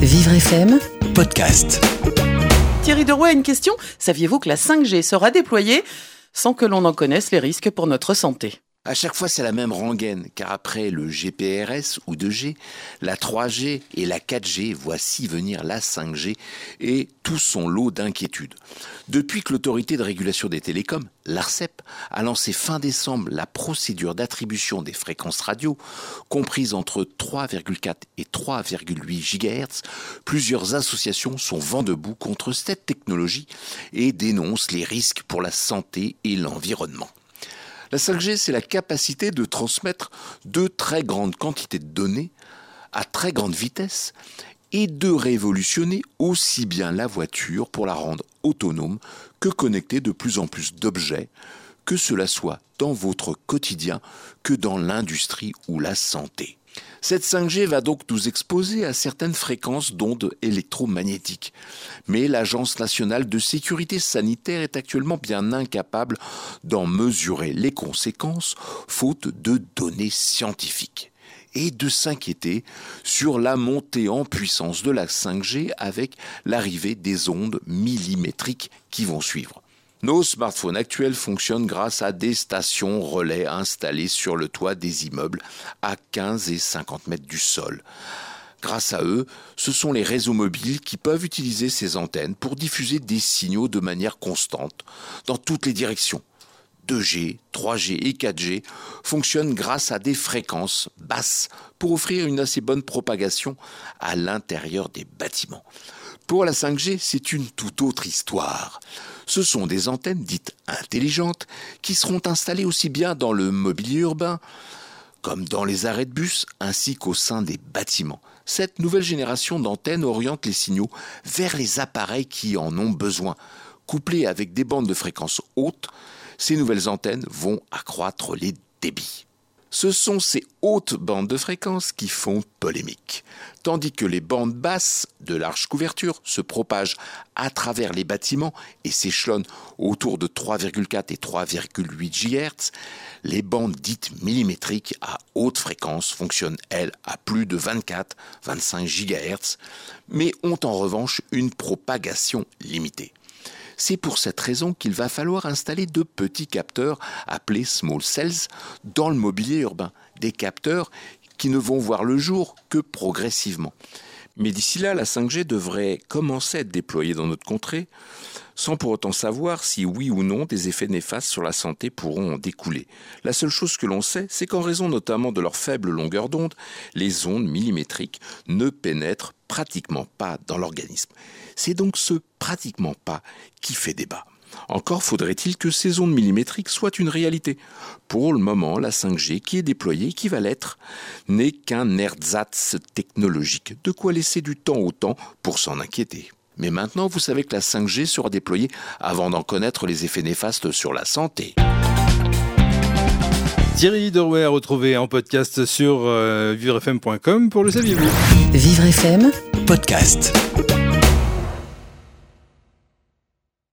Vivre FM podcast. Thierry Deroy a une question. Saviez-vous que la 5G sera déployée sans que l'on en connaisse les risques pour notre santé? À chaque fois, c'est la même rengaine, car après le GPRS ou 2G, la 3G et la 4G, voici venir la 5G et tout son lot d'inquiétudes. Depuis que l'autorité de régulation des télécoms, l'ARCEP, a lancé fin décembre la procédure d'attribution des fréquences radio, comprise entre 3,4 et 3,8 GHz, plusieurs associations sont vent debout contre cette technologie et dénoncent les risques pour la santé et l'environnement. La 5G, c'est la capacité de transmettre de très grandes quantités de données à très grande vitesse et de révolutionner aussi bien la voiture pour la rendre autonome que connecter de plus en plus d'objets, que cela soit dans votre quotidien que dans l'industrie ou la santé. Cette 5G va donc nous exposer à certaines fréquences d'ondes électromagnétiques. Mais l'Agence nationale de sécurité sanitaire est actuellement bien incapable d'en mesurer les conséquences, faute de données scientifiques. Et de s'inquiéter sur la montée en puissance de la 5G avec l'arrivée des ondes millimétriques qui vont suivre. Nos smartphones actuels fonctionnent grâce à des stations relais installées sur le toit des immeubles à 15 et 50 mètres du sol. Grâce à eux, ce sont les réseaux mobiles qui peuvent utiliser ces antennes pour diffuser des signaux de manière constante dans toutes les directions. 2G, 3G et 4G fonctionnent grâce à des fréquences basses pour offrir une assez bonne propagation à l'intérieur des bâtiments. Pour la 5G, c'est une toute autre histoire. Ce sont des antennes dites intelligentes qui seront installées aussi bien dans le mobilier urbain comme dans les arrêts de bus ainsi qu'au sein des bâtiments. Cette nouvelle génération d'antennes oriente les signaux vers les appareils qui en ont besoin. Couplées avec des bandes de fréquences hautes, ces nouvelles antennes vont accroître les débits. Ce sont ces hautes bandes de fréquences qui font polémique, tandis que les bandes basses de large couverture se propagent à travers les bâtiments et s'échelonnent autour de 3,4 et 3,8 GHz. Les bandes dites millimétriques à haute fréquence fonctionnent, elles, à plus de 24-25 GHz, mais ont en revanche une propagation limitée. C'est pour cette raison qu'il va falloir installer de petits capteurs appelés small cells dans le mobilier urbain. Des capteurs qui ne vont voir le jour que progressivement. Mais d'ici là, la 5G devrait commencer à être déployée dans notre contrée, sans pour autant savoir si oui ou non des effets néfastes sur la santé pourront en découler. La seule chose que l'on sait, c'est qu'en raison notamment de leur faible longueur d'onde, les ondes millimétriques ne pénètrent pratiquement pas dans l'organisme. C'est donc ce pratiquement pas qui fait débat. Encore faudrait-il que ces ondes millimétriques soient une réalité. Pour le moment, la 5G qui est déployée, qui va l'être, n'est qu'un ersatz technologique, de quoi laisser du temps au temps pour s'en inquiéter. Mais maintenant, vous savez que la 5G sera déployée avant d'en connaître les effets néfastes sur la santé. Thierry Derouet à retrouver en podcast sur euh, vivrefm.com pour le saviez-vous. Vivre FM Podcast.